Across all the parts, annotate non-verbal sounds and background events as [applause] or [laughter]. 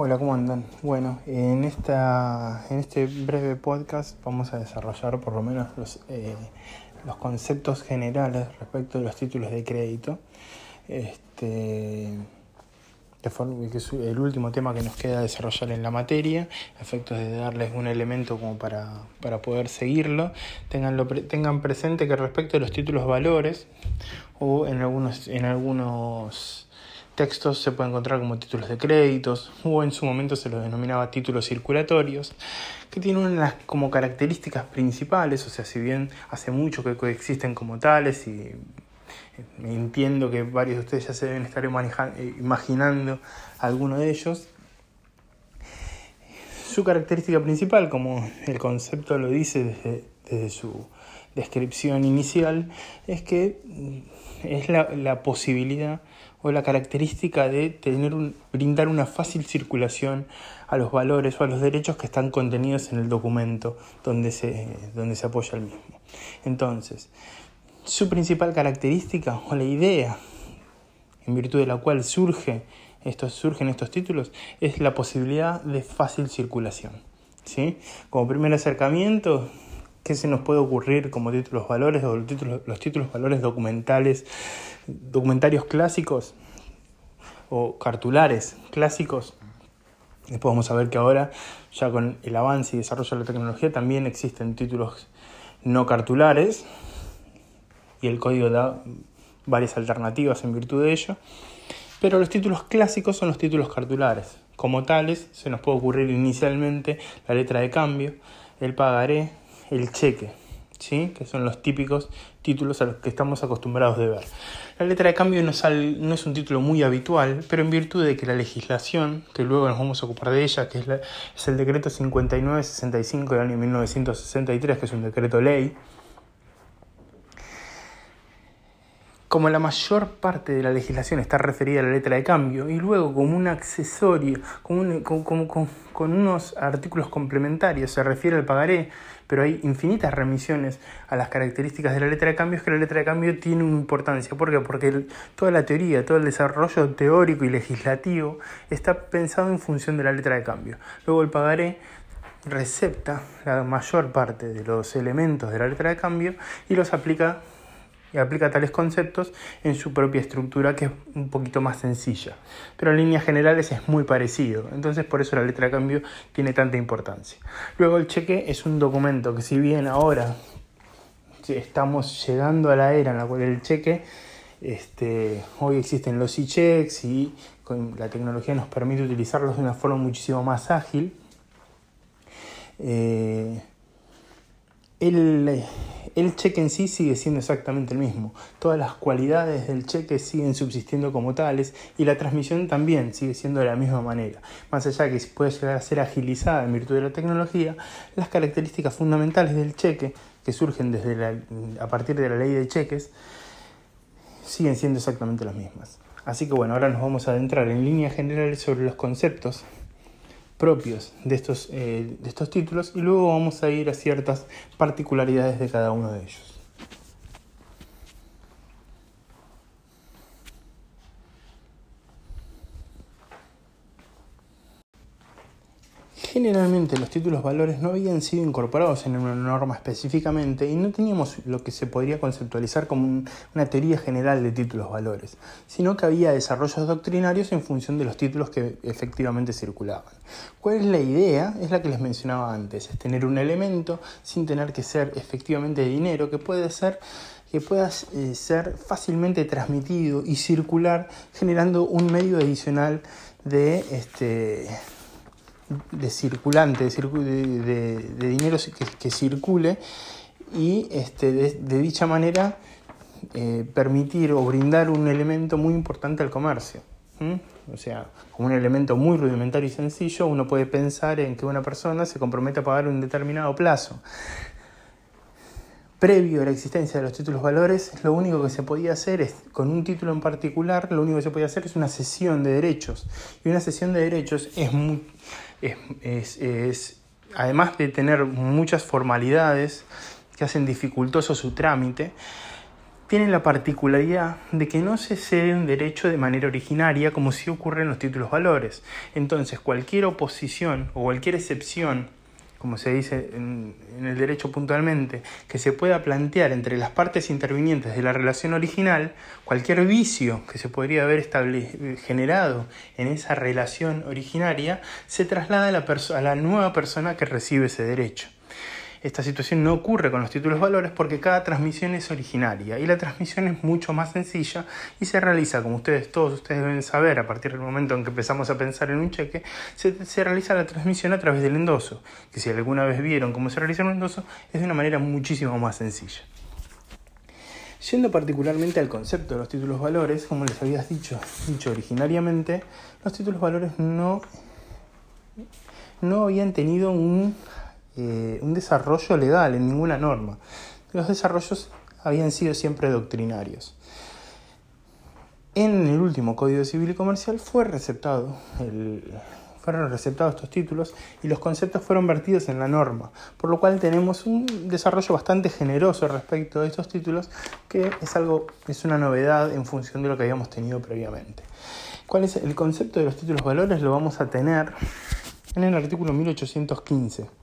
Hola, ¿cómo andan? Bueno, en, esta, en este breve podcast vamos a desarrollar por lo menos los, eh, los conceptos generales respecto de los títulos de crédito. Este, de forma que es el último tema que nos queda desarrollar en la materia, efectos de darles un elemento como para, para poder seguirlo. Tenganlo, tengan presente que respecto a los títulos valores, o en algunos, en algunos textos se puede encontrar como títulos de créditos o en su momento se los denominaba títulos circulatorios, que tienen como características principales, o sea, si bien hace mucho que coexisten como tales y entiendo que varios de ustedes ya se deben estar imaginando alguno de ellos, su característica principal, como el concepto lo dice desde, su descripción inicial, es que es la, la posibilidad o la característica de tener un, brindar una fácil circulación a los valores o a los derechos que están contenidos en el documento donde se, donde se apoya el mismo. Entonces, su principal característica o la idea en virtud de la cual surge estos, surgen estos títulos es la posibilidad de fácil circulación. ¿sí? Como primer acercamiento, ¿qué se nos puede ocurrir como títulos valores o los títulos, los títulos valores documentales documentarios clásicos o cartulares clásicos. Después vamos a ver que ahora, ya con el avance y desarrollo de la tecnología, también existen títulos no cartulares y el código da varias alternativas en virtud de ello. Pero los títulos clásicos son los títulos cartulares. Como tales, se nos puede ocurrir inicialmente la letra de cambio, el pagaré, el cheque. ¿sí? que son los típicos títulos a los que estamos acostumbrados de ver. La letra de cambio no, es un título muy habitual, pero en virtud de que la legislación, que luego nos vamos a ocupar de ella, que es, es el decreto 5965 del año 1963, que es un decreto ley, como la mayor parte de la legislación está referida a la letra de cambio y luego como un accesorio, como, con unos artículos complementarios se refiere al pagaré, pero hay infinitas remisiones a las características de la letra de cambio, es que la letra de cambio tiene una importancia. ¿Por qué? Porque toda la teoría, todo el desarrollo teórico y legislativo está pensado en función de la letra de cambio. Luego el pagaré recepta la mayor parte de los elementos de la letra de cambio y los aplica y aplica tales conceptos en su propia estructura que es un poquito más sencilla. Pero en líneas generales es muy parecido, entonces por eso la letra de cambio tiene tanta importancia. Luego el cheque es un documento que si bien ahora estamos llegando a la era en la cual el cheque, este, hoy existen los e-checks y con la tecnología nos permite utilizarlos de una forma muchísimo más ágil. Eh, el, cheque en sí sigue siendo exactamente el mismo. Todas las cualidades del cheque siguen subsistiendo como tales y la transmisión también sigue siendo de la misma manera. Más allá de que puede llegar a ser agilizada en virtud de la tecnología, las características fundamentales del cheque que surgen desde a partir de la ley de cheques siguen siendo exactamente las mismas. Así que bueno, ahora nos vamos a adentrar en líneas generales sobre los conceptos propios de estos, eh, de estos títulos y luego vamos a ir a ciertas particularidades de cada uno de ellos. Generalmente los títulos valores no habían sido incorporados en una norma específicamente y no teníamos lo que se podría conceptualizar como una teoría general de títulos valores, sino que había desarrollos doctrinarios en función de los títulos que efectivamente circulaban. ¿Cuál es la idea? Es la que les mencionaba antes, es tener un elemento sin tener que ser efectivamente dinero, que puede ser que pueda eh, ser fácilmente transmitido y circular generando un medio adicional de este de circulante, de, dinero que, circule y este, de, dicha manera eh, permitir o brindar un elemento muy importante al comercio. O sea, como un elemento muy rudimentario y sencillo, uno puede pensar en que una persona se compromete a pagar un determinado plazo. Previo a la existencia de los títulos valores, lo único que se podía hacer es, con un título en particular, lo único que se podía hacer es una cesión de derechos. Y una cesión de derechos es muy, es, además de tener muchas formalidades que hacen dificultoso su trámite, tiene la particularidad de que no se cede un derecho de manera originaria como si ocurre en los títulos valores. Entonces, cualquier oposición o cualquier excepción, como se dice en, el derecho puntualmente, que se pueda plantear entre las partes intervinientes de la relación original, cualquier vicio que se podría haber generado en esa relación originaria, se traslada a la, a la nueva persona que recibe ese derecho. Esta situación no ocurre con los títulos valores porque cada transmisión es originaria y la transmisión es mucho más sencilla y se realiza, como ustedes todos ustedes deben saber, a partir del momento en que empezamos a pensar en un cheque, se, se realiza la transmisión a través del endoso, que si alguna vez vieron cómo se realiza un endoso, es de una manera muchísimo más sencilla. Yendo particularmente al concepto de los títulos valores, como les había dicho, dicho originariamente, los títulos valores no, no habían tenido un eh, un desarrollo legal en ninguna norma. Los desarrollos habían sido siempre doctrinarios. En el último Código Civil y Comercial fue receptado fueron receptados estos títulos y los conceptos fueron vertidos en la norma, por lo cual tenemos un desarrollo bastante generoso respecto de estos títulos, que es algo, es una novedad en función de lo que habíamos tenido previamente. ¿Cuál es el concepto de los títulos valores? Lo vamos a tener en el artículo 1815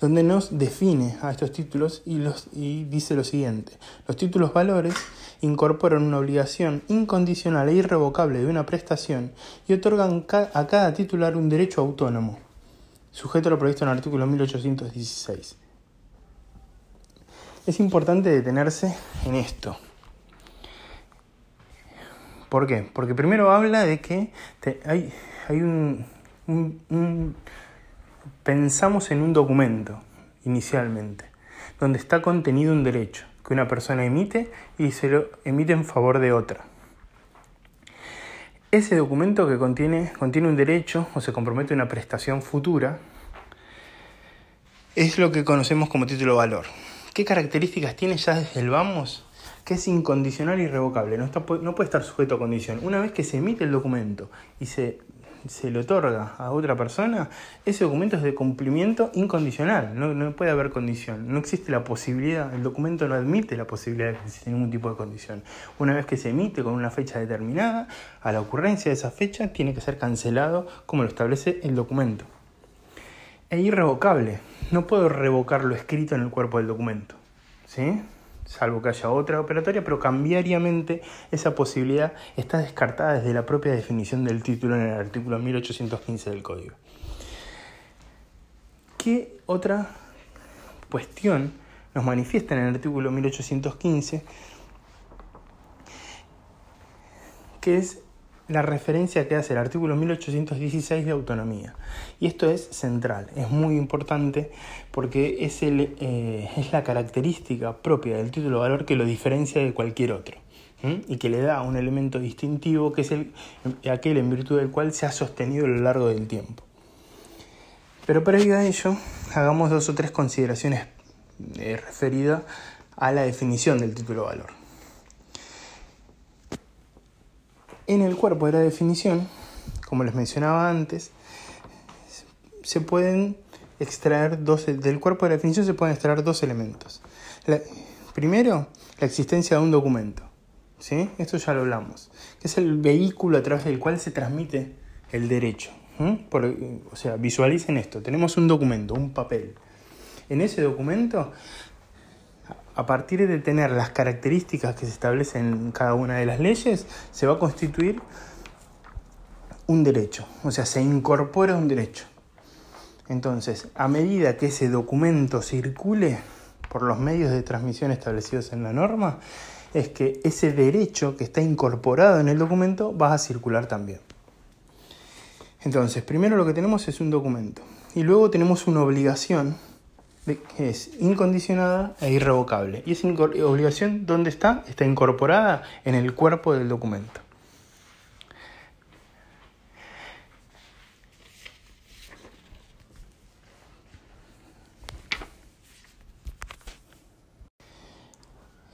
donde nos define a estos títulos y, los, y dice lo siguiente. Los títulos valores incorporan una obligación incondicional e irrevocable de una prestación y otorgan a cada titular un derecho autónomo, sujeto a lo previsto en el artículo 1816. Es importante detenerse en esto. ¿Por qué? Porque primero habla de que hay, hay un Pensamos en un documento, inicialmente, donde está contenido un derecho que una persona emite y se lo emite en favor de otra. Ese documento que contiene, contiene un derecho o se compromete una prestación futura es lo que conocemos como título valor. ¿Qué características tiene ya desde el vamos? Que es incondicional y irrevocable, no, no puede estar sujeto a condición. Una vez que se emite el documento y se se le otorga a otra persona, ese documento es de cumplimiento incondicional, no, no, puede haber condición, no existe la posibilidad, el documento no admite la posibilidad de que exista ningún tipo de condición. Una vez que se emite con una fecha determinada, a la ocurrencia de esa fecha tiene que ser cancelado como lo establece el documento. E irrevocable, no puedo revocar lo escrito en el cuerpo del documento. ¿Sí? Salvo que haya otra operatoria, pero cambiariamente esa posibilidad está descartada desde la propia definición del título en el artículo 1815 del Código. ¿Qué otra cuestión nos manifiesta en el artículo 1815? Que es la referencia que hace el artículo 1816 de autonomía. Y esto es central, es muy importante porque es, el, eh, es la característica propia del título de valor que lo diferencia de cualquier otro y que le da un elemento distintivo que es el, aquel en virtud del cual se ha sostenido a lo largo del tiempo. Pero previo a ello, hagamos dos o tres consideraciones eh, referidas a la definición del título de valor. En el cuerpo de la definición, como les mencionaba antes, se pueden extraer dos, del cuerpo de la definición se pueden extraer dos elementos. primero, la existencia de un documento. ¿sí? Esto ya lo hablamos. Que es el vehículo a través del cual se transmite el derecho. o sea, visualicen esto. Tenemos un documento, un papel. En ese documento a partir de tener las características que se establecen en cada una de las leyes, se va a constituir un derecho, o sea, se incorpora un derecho. Entonces, a medida que ese documento circule por los medios de transmisión establecidos en la norma, es que ese derecho que está incorporado en el documento va a circular también. Entonces, primero lo que tenemos es un documento y luego tenemos una obligación que es incondicionada e irrevocable. ¿Y esa obligación dónde está? Está incorporada en el cuerpo del documento.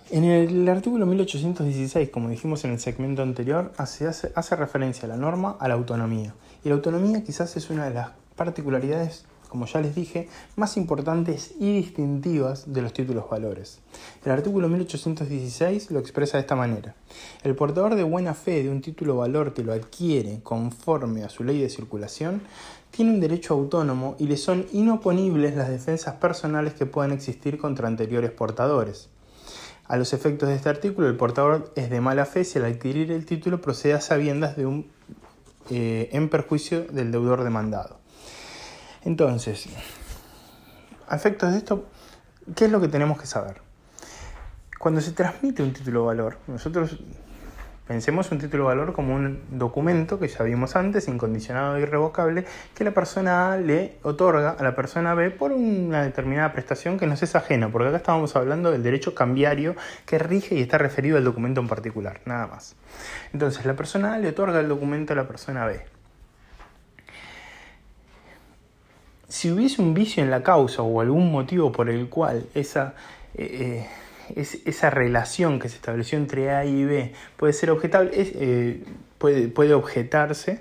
En el artículo 1816, como dijimos en el segmento anterior, hace, hace, hace referencia a la norma a la autonomía. Y la autonomía quizás es una de las particularidades como ya les dije, más importantes y distintivas de los títulos valores. El artículo 1816 lo expresa de esta manera. El portador de buena fe de un título valor que lo adquiere conforme a su ley de circulación tiene un derecho autónomo y le son inoponibles las defensas personales que puedan existir contra anteriores portadores. A los efectos de este artículo, el portador es de mala fe si al adquirir el título procede a sabiendas de un, eh, en perjuicio del deudor demandado. Entonces, a efectos de esto, ¿qué es lo que tenemos que saber? Cuando se transmite un título de valor, nosotros pensemos un título de valor como un documento que ya vimos antes, incondicionado e irrevocable, que la persona A le otorga a la persona B por una determinada prestación que nos es ajena, porque acá estábamos hablando del derecho cambiario que rige y está referido al documento en particular, nada más. Entonces, la persona A le otorga el documento a la persona B. si hubiese un vicio en la causa o algún motivo por el cual esa, eh, eh, esa relación que se estableció entre A y B puede ser objetable, eh, puede, puede, objetarse,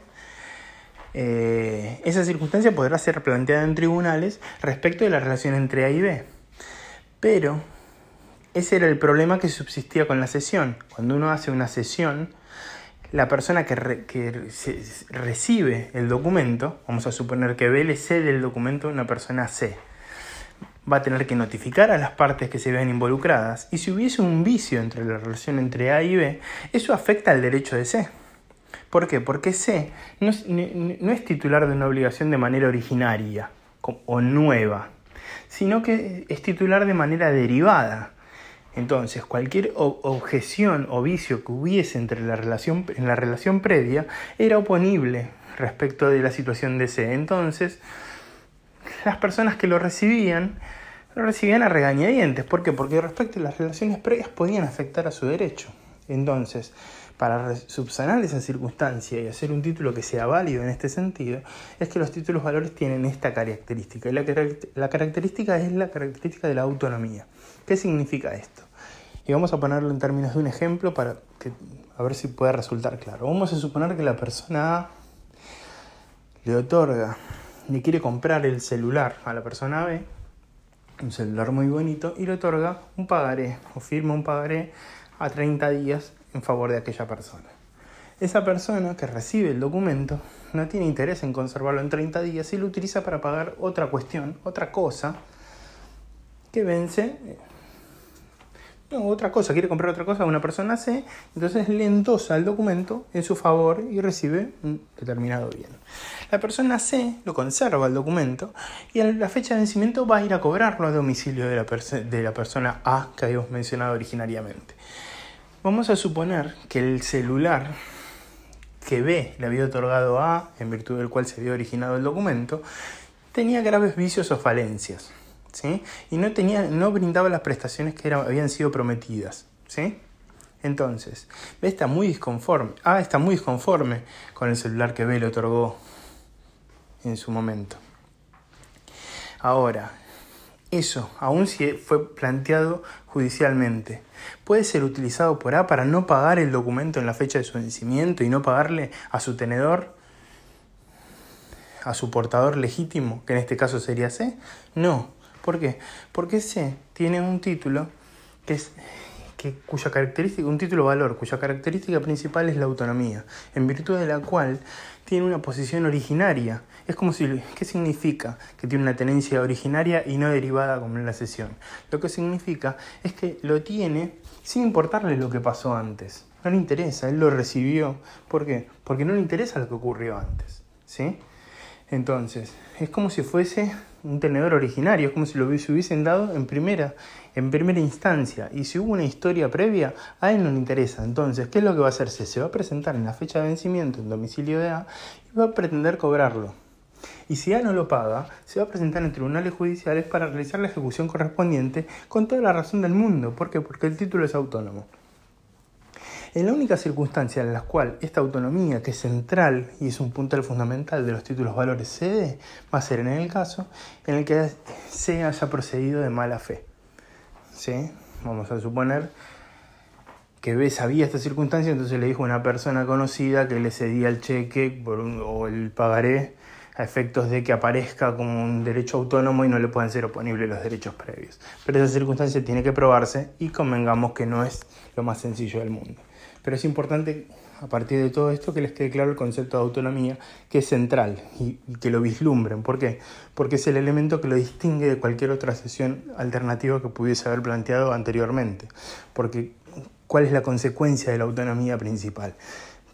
esa circunstancia podrá ser planteada en tribunales respecto de la relación entre A y B. Pero ese era el problema que subsistía con la sesión. Cuando uno hace una sesión, la persona que, recibe el documento, vamos a suponer que B le cede el documento a una persona C, va a tener que notificar a las partes que se vean involucradas y si hubiese un vicio entre la relación entre A y B, eso afecta al derecho de C. ¿Por qué? Porque C no es titular de una obligación de manera originaria o nueva, sino que es titular de manera derivada. Entonces, cualquier objeción o vicio que hubiese entre la relación, en la relación previa era oponible respecto de la situación de C. Entonces, las personas que lo recibían, lo recibían a regañadientes. ¿Por qué? Porque respecto a las relaciones previas podían afectar a su derecho. Entonces, para subsanar esa circunstancia y hacer un título que sea válido en este sentido, es que los títulos valores tienen esta característica. Y la, la característica es la característica de la autonomía. ¿Qué significa esto? Y vamos a ponerlo en términos de un ejemplo para que, a ver si puede resultar claro. Vamos a suponer que la persona A le otorga, le quiere comprar el celular a la persona B, un celular muy bonito, y le otorga un pagaré o firma un pagaré a 30 días en favor de aquella persona. Esa persona que recibe el documento no tiene interés en conservarlo en 30 días y lo utiliza para pagar otra cuestión, otra cosa que vence otra cosa, quiere comprar otra cosa una persona C, entonces le endosa el documento en su favor y recibe un determinado bien. La persona C lo conserva el documento y a la fecha de vencimiento va a ir a cobrarlo a domicilio de la, de la persona A que habíamos mencionado originariamente. Vamos a suponer que el celular que B le había otorgado A, en virtud del cual se había originado el documento, tenía graves vicios o falencias y no, tenía, no brindaba las prestaciones que habían sido prometidas. ¿sí? Entonces, está muy disconforme. A está muy disconforme con el celular que B le otorgó en su momento. Ahora, eso, aun si fue planteado judicialmente, puede ser utilizado por A para no pagar el documento en la fecha de su vencimiento y no pagarle a su tenedor, a su portador legítimo, que en este caso sería C. No, ¿Por qué? Porque C tiene un título que es que, cuya característica, un título valor, cuya característica principal es la autonomía, en virtud de la cual tiene una posición originaria. Es como si, ¿qué significa? Que tiene una tenencia originaria y no derivada como en la sesión. Lo que significa es que lo tiene sin importarle lo que pasó antes. No le interesa, él lo recibió. ¿Por qué? Porque no le interesa lo que ocurrió antes. ¿Sí? Entonces, es como si fuese un tenedor originario, es como si lo hubiesen dado en primera, en primera instancia. Y si hubo una historia previa, a él no le interesa. Entonces, ¿qué es lo que va a hacerse? Se va a presentar en la fecha de vencimiento en domicilio de A y va a pretender cobrarlo. Y si A no lo paga, se va a presentar en tribunales judiciales para realizar la ejecución correspondiente con toda la razón del mundo. ¿Por qué? Porque el título es autónomo. En la única circunstancia en la cual esta autonomía, que es central y es un puntal fundamental de los títulos valores cede, va a ser en el caso en el que se haya procedido de mala fe. ¿Sí? Vamos a suponer que B sabía esta circunstancia, entonces le dijo a una persona conocida que le cedía el cheque o el pagaré a efectos de que aparezca como un derecho autónomo y no le puedan ser oponibles los derechos previos. Pero esa circunstancia tiene que probarse y convengamos que no es lo más sencillo del mundo. Pero es importante, a partir de todo esto, que les quede claro el concepto de autonomía, que es central y, que lo vislumbren. ¿Por qué? Porque es el elemento que lo distingue de cualquier otra sesión alternativa que pudiese haber planteado anteriormente. Porque, ¿cuál es la consecuencia de la autonomía principal?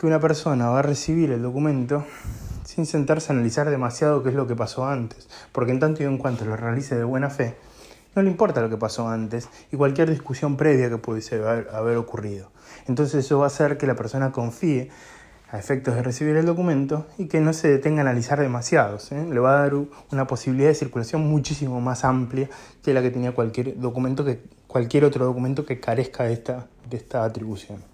Que una persona va a recibir el documento sin sentarse a analizar demasiado qué es lo que pasó antes, porque en tanto y en cuanto lo realice de buena fe, no le importa lo que pasó antes y cualquier discusión previa que pudiese haber, ocurrido. Entonces eso va a hacer que la persona confíe a efectos de recibir el documento y que no se detenga a analizar demasiados. ¿eh? Le va a dar una posibilidad de circulación muchísimo más amplia que la que tenía cualquier documento que cualquier otro documento que carezca de esta, de esta atribución.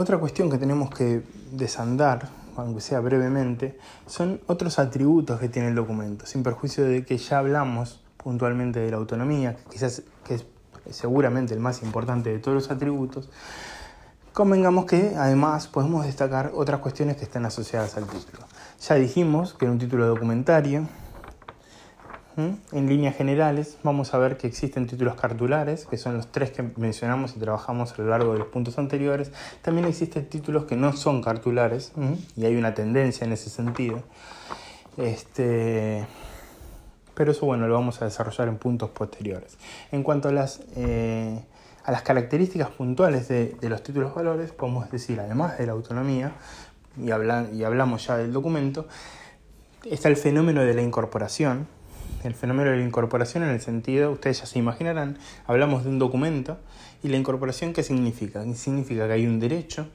Otra cuestión que tenemos que desandar, aunque sea brevemente, son otros atributos que tiene el documento, sin perjuicio de que ya hablamos puntualmente de la autonomía, quizás que es seguramente el más importante de todos los atributos, convengamos que además podemos destacar otras cuestiones que están asociadas al título. Ya dijimos que era un título documentario, en líneas generales, vamos a ver que existen títulos cartulares, que son los tres que mencionamos y trabajamos a lo largo de los puntos anteriores. También existen títulos que no son cartulares, y hay una tendencia en ese sentido. Este, pero eso bueno, lo vamos a desarrollar en puntos posteriores. En cuanto a las, eh, a las características puntuales de, los títulos valores, podemos decir, además de la autonomía, y, y hablamos ya del documento, está el fenómeno de la incorporación, el fenómeno de la incorporación en el sentido, ustedes ya se imaginarán, hablamos de un documento y la incorporación ¿qué significa? Significa que hay un derecho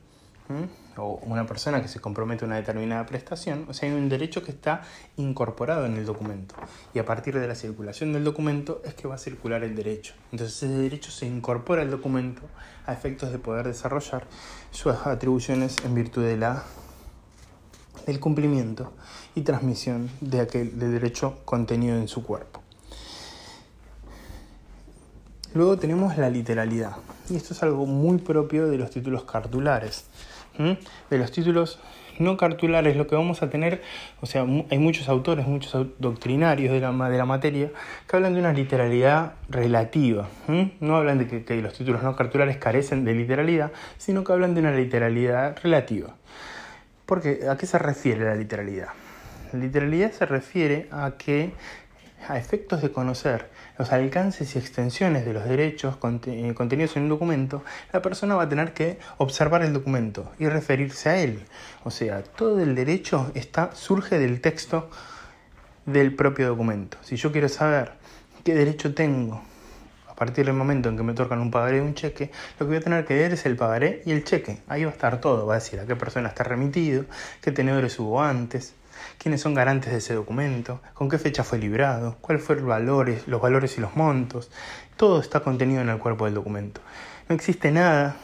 o una persona que se compromete a una determinada prestación, o sea, hay un derecho que está incorporado en el documento y a partir de la circulación del documento es que va a circular el derecho. Entonces ese derecho se incorpora al documento a efectos de poder desarrollar sus atribuciones en virtud de la del cumplimiento y transmisión de aquel de derecho contenido en su cuerpo. Luego tenemos la literalidad, y esto es algo muy propio de los títulos cartulares. De los títulos no cartulares, lo que vamos a tener, o sea, hay muchos autores, muchos doctrinarios de la, de la materia que hablan de una literalidad relativa. No hablan de que, que los títulos no cartulares carecen de literalidad, sino que hablan de una literalidad relativa. Porque, ¿a qué se refiere la literalidad? Literalidad se refiere a que, a efectos de conocer los alcances y extensiones de los derechos eh, contenidos en un documento, la persona va a tener que observar el documento y referirse a él. O sea, todo el derecho surge del texto del propio documento. Si yo quiero saber qué derecho tengo a partir del momento en que me tocan un pagaré y un cheque, lo que voy a tener que ver es el pagaré y el cheque. Ahí va a estar todo, va a decir a qué persona está remitido, qué tenedores hubo antes, quiénes son garantes de ese documento, con qué fecha fue librado, cuáles fueron los valores, los valores y los montos. Todo está contenido en el cuerpo del documento. No existe nada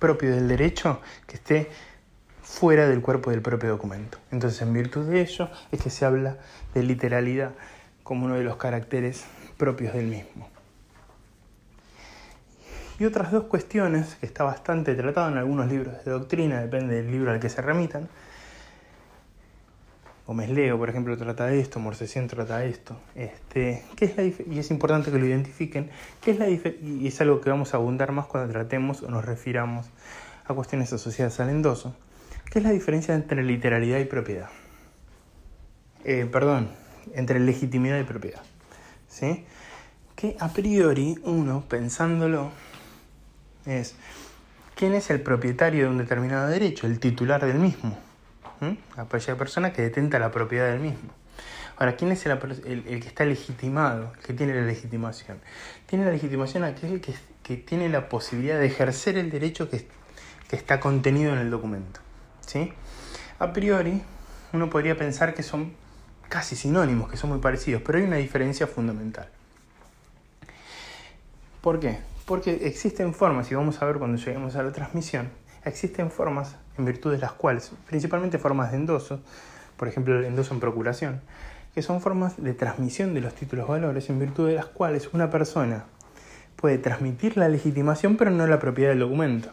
propio del derecho que esté fuera del cuerpo del propio documento. Entonces, en virtud de ello, es que se habla de literalidad como uno de los caracteres propios del mismo. Y otras dos cuestiones que está bastante tratado en algunos libros de doctrina, depende del libro al que se remitan, Gómez Leo, por ejemplo, trata esto, Morsesian trata esto. Este, ¿qué es la y es importante que lo identifiquen, ¿qué es la y es algo que vamos a abundar más cuando tratemos o nos refiramos a cuestiones asociadas al endoso. ¿Qué es la diferencia entre literalidad y propiedad? Eh, perdón, entre legitimidad y propiedad. ¿Sí? Que a priori uno, pensándolo, es quién es el propietario de un determinado derecho, el titular del mismo aquella persona que detenta la propiedad del mismo. Ahora, ¿quién es el, que está legitimado, el que tiene la legitimación? Tiene la legitimación aquel que, que tiene la posibilidad de ejercer el derecho que, que está contenido en el documento. ¿sí? A priori, uno podría pensar que son casi sinónimos, que son muy parecidos, pero hay una diferencia fundamental. ¿Por qué? Porque existen formas, y vamos a ver cuando lleguemos a la transmisión, existen formas en virtud de las cuales, principalmente formas de endoso, por ejemplo el endoso en procuración, que son formas de transmisión de los títulos valores en virtud de las cuales una persona puede transmitir la legitimación pero no la propiedad del documento.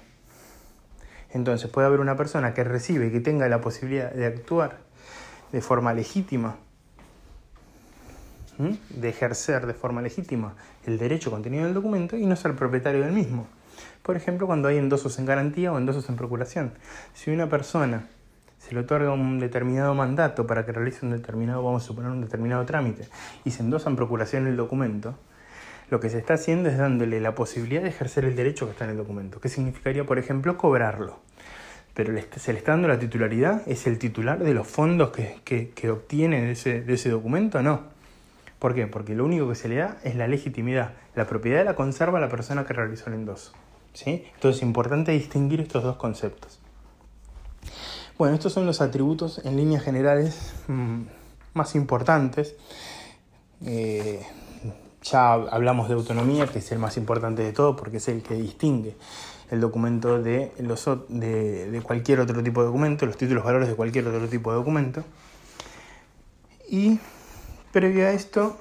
Entonces puede haber una persona que recibe que tenga la posibilidad de actuar de forma legítima, de ejercer de forma legítima el derecho contenido en el documento y no ser propietario del mismo. Por ejemplo, cuando hay endosos en garantía o endosos en procuración. Si una persona se le otorga un determinado mandato para que realice un determinado, vamos a suponer, un determinado trámite, y se endosa en procuración el documento, lo que se está haciendo es dándole la posibilidad de ejercer el derecho que está en el documento. ¿Qué significaría, por ejemplo, cobrarlo? Pero se le está dando la titularidad, ¿es el titular de los fondos que, que, obtiene de ese, de ese documento? No. ¿Por qué? Porque lo único que se le da es la legitimidad. La propiedad la conserva la persona que realizó el endoso. Entonces es importante distinguir estos dos conceptos. Bueno, estos son los atributos en líneas generales mm, más importantes. Eh, ya hablamos de autonomía, que es el más importante de todo porque es el que distingue el documento de, los, de cualquier otro tipo de documento, los títulos valores de cualquier otro tipo de documento. Y previo a esto,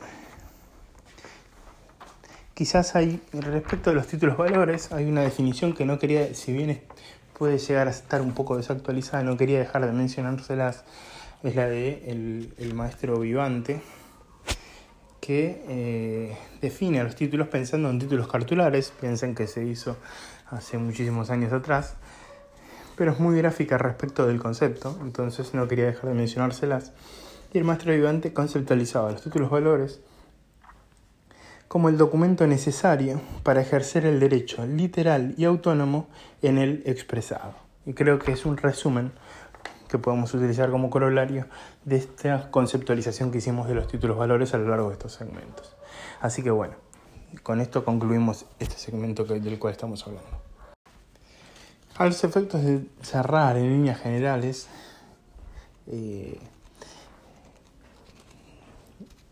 quizás hay, respecto de los títulos valores, hay una definición que no quería, si bien puede llegar a estar un poco desactualizada, no quería dejar de mencionárselas, es la de el, maestro Vivante, que eh, define a los títulos pensando en títulos cartulares, piensen que se hizo hace muchísimos años atrás, pero es muy gráfica respecto del concepto, entonces no quería dejar de mencionárselas. Y el maestro Vivante conceptualizaba los títulos valores como el documento necesario para ejercer el derecho literal y autónomo en el expresado. Y creo que es un resumen que podemos utilizar como corolario de esta conceptualización que hicimos de los títulos valores a lo largo de estos segmentos. Así que bueno, con esto concluimos este segmento del cual estamos hablando. A los efectos de cerrar en líneas generales, eh,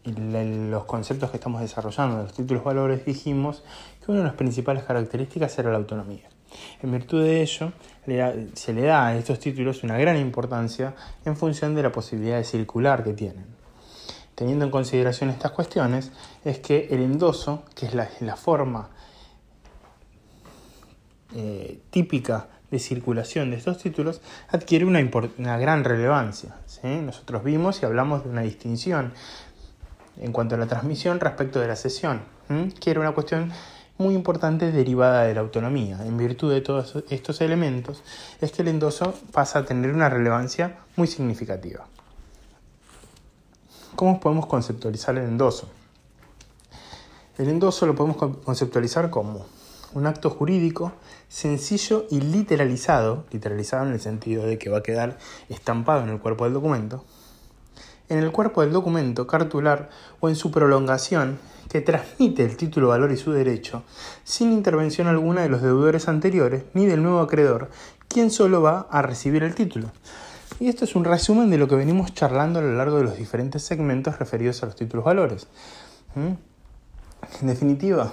los conceptos que estamos desarrollando de los títulos valores, dijimos que una de las principales características era la autonomía. En virtud de ello, se le da a estos títulos una gran importancia en función de la posibilidad de circular que tienen. Teniendo en consideración estas cuestiones, es que el endoso, que es la, forma eh, típica de circulación de estos títulos, adquiere una, una gran relevancia. Nosotros vimos y hablamos de una distinción en cuanto a la transmisión respecto de la sesión, que era una cuestión muy importante derivada de la autonomía. En virtud de todos estos elementos, es que el endoso pasa a tener una relevancia muy significativa. ¿Cómo podemos conceptualizar el endoso? El endoso lo podemos conceptualizar como un acto jurídico sencillo y literalizado, literalizado en el sentido de que va a quedar estampado en el cuerpo del documento, en el cuerpo del documento cartular o en su prolongación que transmite el título, valor y su derecho, sin intervención alguna de los deudores anteriores ni del nuevo acreedor, quien solo va a recibir el título. Y esto es un resumen de lo que venimos charlando a lo largo de los diferentes segmentos referidos a los títulos valores. En definitiva,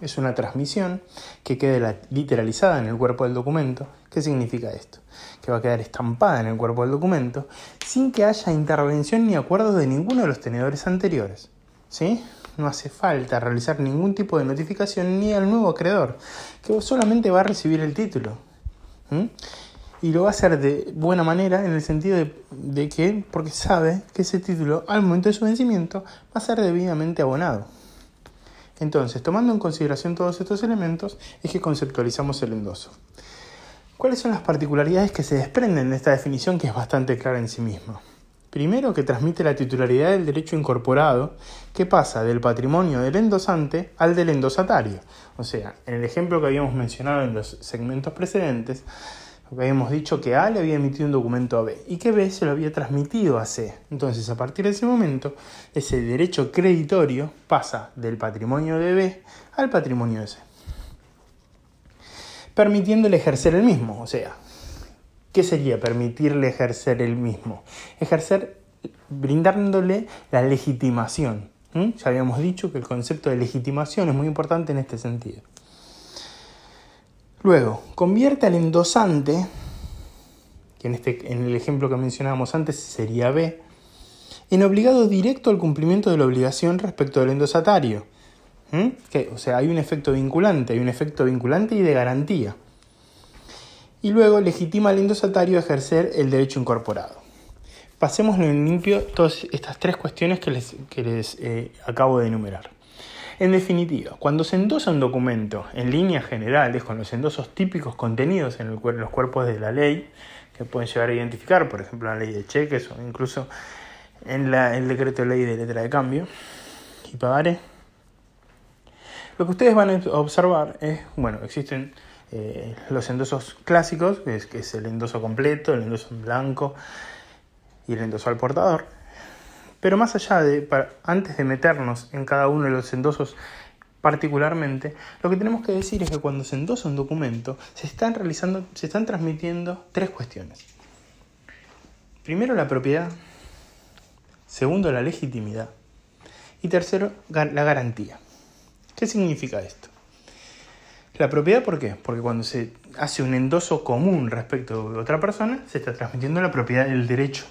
es una transmisión que quede literalizada en el cuerpo del documento. ¿Qué significa esto? Que va a quedar estampada en el cuerpo del documento sin que haya intervención ni acuerdo de ninguno de los tenedores anteriores. ¿Sí? No hace falta realizar ningún tipo de notificación ni al nuevo acreedor, que solamente va a recibir el título. Y lo va a hacer de buena manera en el sentido de, de que, porque sabe que ese título al momento de su vencimiento va a ser debidamente abonado. Entonces, tomando en consideración todos estos elementos, es que conceptualizamos el endoso. ¿Cuáles son las particularidades que se desprenden de esta definición que es bastante clara en sí misma? Primero, que transmite la titularidad del derecho incorporado, que pasa del patrimonio del endosante al del endosatario. O sea, en el ejemplo que habíamos mencionado en los segmentos precedentes, habíamos dicho que A le había emitido un documento a B y que B se lo había transmitido a C. Entonces, a partir de ese momento, ese derecho creditorio pasa del patrimonio de B al patrimonio de C. Permitiéndole ejercer el mismo, o sea, ¿qué sería permitirle ejercer el mismo? Ejercer brindándole la legitimación. Ya habíamos dicho que el concepto de legitimación es muy importante en este sentido. Luego, convierte al endosante, que en, este, en el ejemplo que mencionábamos antes sería B, en obligado directo al cumplimiento de la obligación respecto del endosatario. ¿Mm? o sea, hay un efecto vinculante, hay un efecto vinculante y de garantía. y luego legitima al endosatario a ejercer el derecho incorporado. Pasemos en limpio todas estas tres cuestiones que les, les eh, acabo de enumerar. En definitiva, cuando se endosa un documento en líneas generales, con los endosos típicos contenidos en, los cuerpos de la ley, que pueden llegar a identificar, por ejemplo, la ley de cheques o incluso en el decreto de ley de letra de cambio y pagaré, lo que ustedes van a observar es, bueno, existen eh, los endosos clásicos, que es, el endoso completo, el endoso en blanco y el endoso al portador. Pero más allá de, antes de meternos en cada uno de los endosos particularmente, lo que tenemos que decir es que cuando se endosa un documento, se están realizando, se están transmitiendo tres cuestiones. Primero, la propiedad. Segundo, la legitimidad. Y tercero, la garantía. ¿Qué significa esto? La propiedad, ¿por qué? Porque cuando se hace un endoso común respecto de otra persona, se está transmitiendo la propiedad del derecho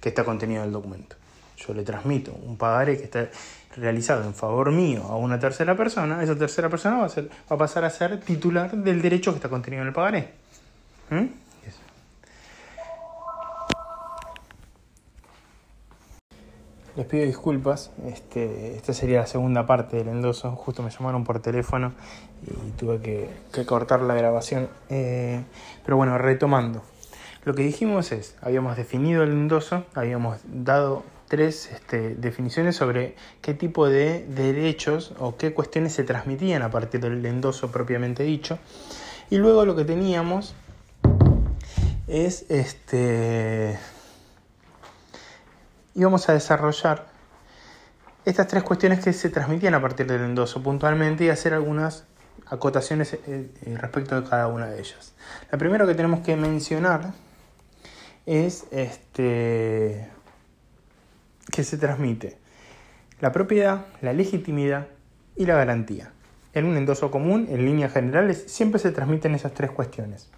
que está contenido en el documento. Yo le transmito un pagaré que está realizado en favor mío a una tercera persona, esa tercera persona va a, ser, pasar a ser titular del derecho que está contenido en el pagaré. ¿Mm? Les pido disculpas, este, esta sería la segunda parte del endoso, justo me llamaron por teléfono y tuve que, cortar la grabación. Eh, pero bueno, retomando. Lo que dijimos es, habíamos definido el endoso, habíamos dado tres este, definiciones sobre qué tipo de derechos o qué cuestiones se transmitían a partir del endoso propiamente dicho. Y luego lo que teníamos es este íbamos a desarrollar estas tres cuestiones que se transmitían a partir del endoso puntualmente y hacer algunas acotaciones eh, eh, respecto de cada una de ellas. La primera que tenemos que mencionar es este, que se transmite la propiedad, la legitimidad y la garantía. En un endoso común, en líneas generales, siempre se transmiten esas tres cuestiones.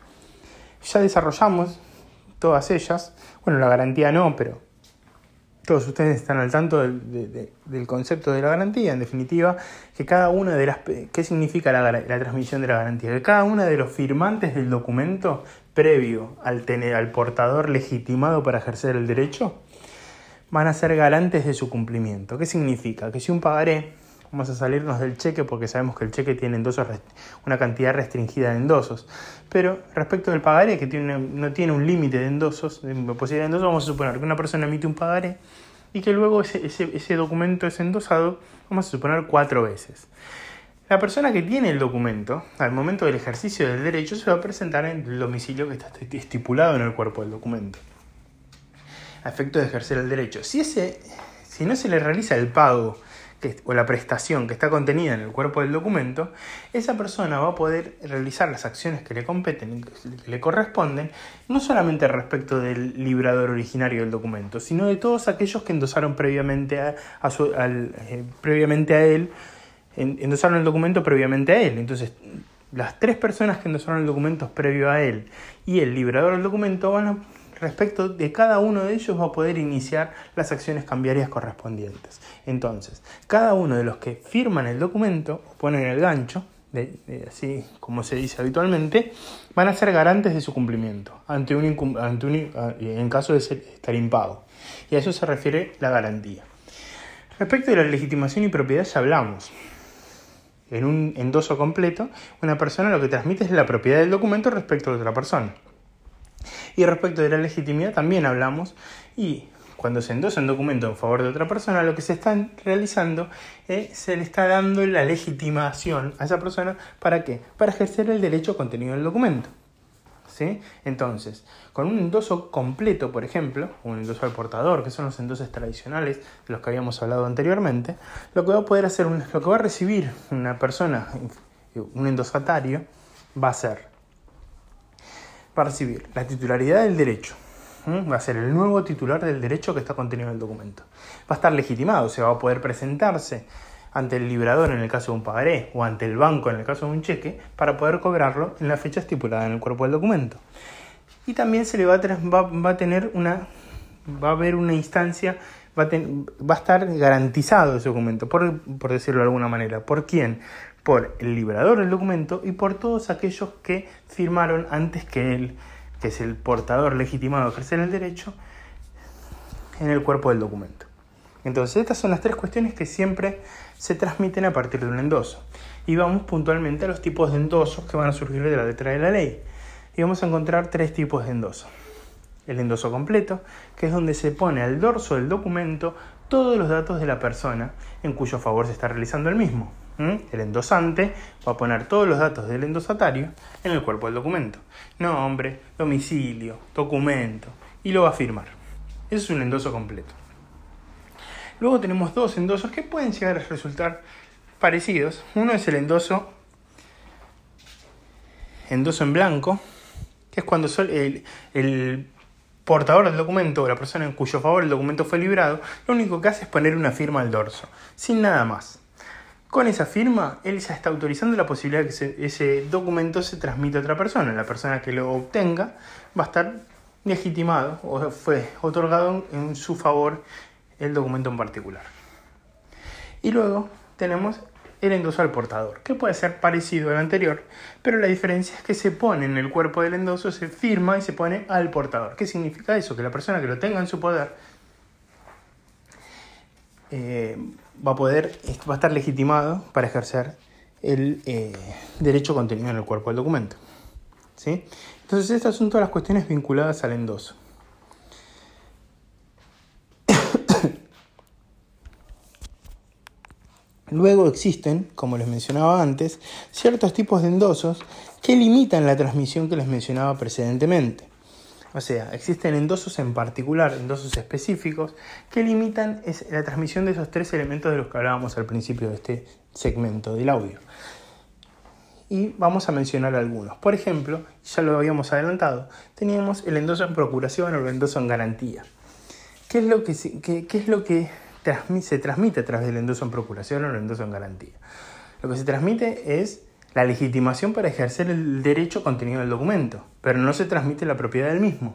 Ya desarrollamos todas ellas, bueno, la garantía no, pero todos ustedes están al tanto del, concepto de la garantía, en definitiva, que cada una de las... ¿Qué significa la, la, transmisión de la garantía? Que cada uno de los firmantes del documento previo al, tener, al portador legitimado para ejercer el derecho van a ser garantes de su cumplimiento. ¿Qué significa? Que si un pagaré, vamos a salirnos del cheque porque sabemos que el cheque tiene endosos, una cantidad restringida de endosos, pero respecto del pagaré, que tiene, no tiene un límite de endosos, de posibilidad de endosos, vamos a suponer que una persona emite un pagaré y que luego ese, ese, documento es endosado, vamos a suponer cuatro veces. La persona que tiene el documento, al momento del ejercicio del derecho, se va a presentar en el domicilio que está estipulado en el cuerpo del documento a efecto de ejercer el derecho. Si, ese, si no se le realiza el pago o la prestación que está contenida en el cuerpo del documento, esa persona va a poder realizar las acciones que le competen, que le corresponden, no solamente respecto del librador originario del documento, sino de todos aquellos que endosaron previamente a, eh, previamente a él, endosaron el documento previamente a él. Entonces, las tres personas que endosaron el documento previo a él y el librador del documento van a respecto de cada uno de ellos va a poder iniciar las acciones cambiarias correspondientes. Entonces, cada uno de los que firman el documento o ponen el gancho, así como se dice habitualmente, van a ser garantes de su cumplimiento ante un, ante en caso de estar impago. Y a eso se refiere la garantía. Respecto de la legitimación y propiedad ya hablamos. En un endoso completo, una persona lo que transmite es la propiedad del documento respecto de otra persona. Y respecto de la legitimidad también hablamos y cuando se endosa un documento en favor de otra persona, lo que se está realizando es se le está dando la legitimación a esa persona para qué? Para ejercer el derecho contenido del documento. ¿Sí? Entonces, con un endoso completo, por ejemplo, un endoso al portador, que son los endoses tradicionales de los que habíamos hablado anteriormente, lo que va a poder hacer, lo que va a recibir una persona, un endosatario, va a ser va a recibir la titularidad del derecho. Va a ser el nuevo titular del derecho que está contenido en el documento. Va a estar legitimado, o sea, va a poder presentarse ante el librador en el caso de un pagaré o ante el banco en el caso de un cheque para poder cobrarlo en la fecha estipulada en el cuerpo del documento. Y también se le va a, va, a tener una, va a haber una instancia, va a, va a estar garantizado ese documento, por, por decirlo de alguna manera. ¿Por quién? Por el liberador del documento y por todos aquellos que firmaron antes que él, que es el portador legitimado de ejercer el derecho, en el cuerpo del documento. Entonces, estas son las tres cuestiones que siempre se transmiten a partir de un endoso. Y vamos puntualmente a los tipos de endosos que van a surgir de la letra de la ley. Y vamos a encontrar tres tipos de endoso. El endoso completo, que es donde se pone al dorso del documento todos los datos de la persona en cuyo favor se está realizando el mismo. El endosante va a poner todos los datos del endosatario en el cuerpo del documento. Nombre, domicilio, documento, y lo va a firmar. Eso es un endoso completo. Luego tenemos dos endosos que pueden llegar a resultar parecidos. Uno es el endoso, endoso en blanco, que es cuando el, el portador del documento o la persona en cuyo favor el documento fue librado, lo único que hace es poner una firma al dorso, sin nada más. Con esa firma, él ya está autorizando la posibilidad de que ese documento se transmita a otra persona. La persona que lo obtenga va a estar legitimado o fue otorgado en su favor el documento en particular. Y luego tenemos el endoso al portador, que puede ser parecido al anterior, pero la diferencia es que se pone en el cuerpo del endoso, se firma y se pone al portador. ¿Qué significa eso? Que la persona que lo tenga en su poder eh, va a poder, va a estar legitimado para ejercer el eh, derecho contenido en el cuerpo del documento. ¿sí? Entonces estas son todas las cuestiones vinculadas al endoso. [coughs] Luego existen, como les mencionaba antes, ciertos tipos de endosos que limitan la transmisión que les mencionaba precedentemente. O sea, existen endosos en particular, endosos específicos, que limitan la transmisión de esos tres elementos de los que hablábamos al principio de este segmento del audio. Y vamos a mencionar algunos. Por ejemplo, ya lo habíamos adelantado, teníamos el endoso en procuración o el endoso en garantía. ¿Qué es lo que, se transmite a través del endoso en procuración o el endoso en garantía. Lo que se transmite es la legitimación para ejercer el derecho contenido del documento, pero no se transmite la propiedad del mismo.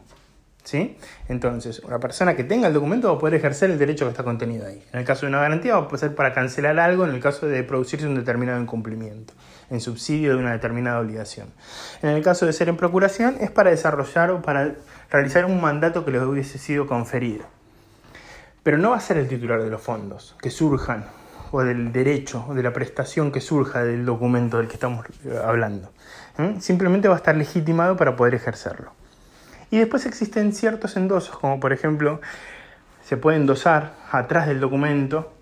¿Sí? Entonces, una persona que tenga el documento va a poder ejercer el derecho que está contenido ahí. En el caso de una garantía va a ser para cancelar algo en el caso de producirse un determinado incumplimiento, en subsidio de una determinada obligación. En el caso de ser en procuración es para desarrollar o para realizar un mandato que le hubiese sido conferido. Pero no va a ser el titular de los fondos que surjan, o del derecho, o de la prestación que surja del documento del que estamos eh, hablando. Simplemente va a estar legitimado para poder ejercerlo. Y después existen ciertos endosos, como por ejemplo, se puede endosar atrás del documento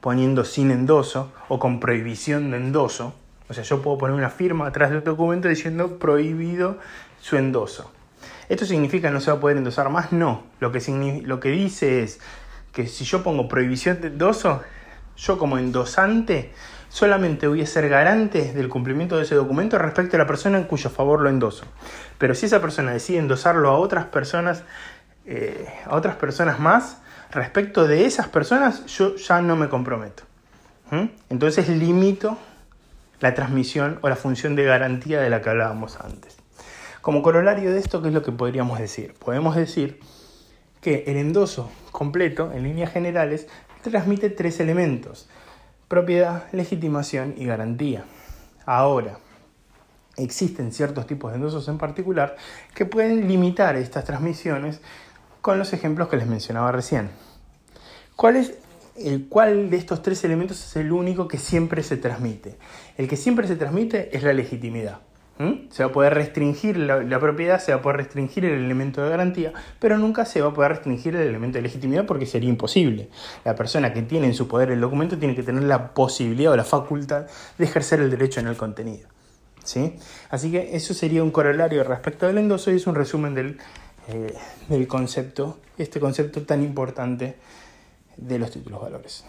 poniendo sin endoso o con prohibición de endoso. O sea, yo puedo poner una firma atrás del documento diciendo prohibido su endoso. ¿Esto significa que no se va a poder endosar más? No. Lo que, lo que dice es que si yo pongo prohibición de endoso, yo como endosante solamente voy a ser garante del cumplimiento de ese documento respecto a la persona en cuyo favor lo endoso. Pero si esa persona decide endosarlo a otras personas, eh, a otras personas más, respecto de esas personas, yo ya no me comprometo. ¿Mm? Entonces limito la transmisión o la función de garantía de la que hablábamos antes. Como corolario de esto, ¿qué es lo que podríamos decir? Podemos decir que el endoso completo, en líneas generales, transmite tres elementos, propiedad, legitimación y garantía. Ahora, existen ciertos tipos de endosos en particular que pueden limitar estas transmisiones con los ejemplos que les mencionaba recién. ¿Cuál es el cuál de estos tres elementos es el único que siempre se transmite? El que siempre se transmite es la legitimidad. ¿Mm? Se va a poder restringir la, propiedad, se va a poder restringir el elemento de garantía, pero nunca se va a poder restringir el elemento de legitimidad porque sería imposible. La persona que tiene en su poder el documento tiene que tener la posibilidad o la facultad de ejercer el derecho en el contenido. ¿sí? Así que eso sería un corolario respecto del endoso y es un resumen del, eh, del concepto, este concepto tan importante de los títulos valores.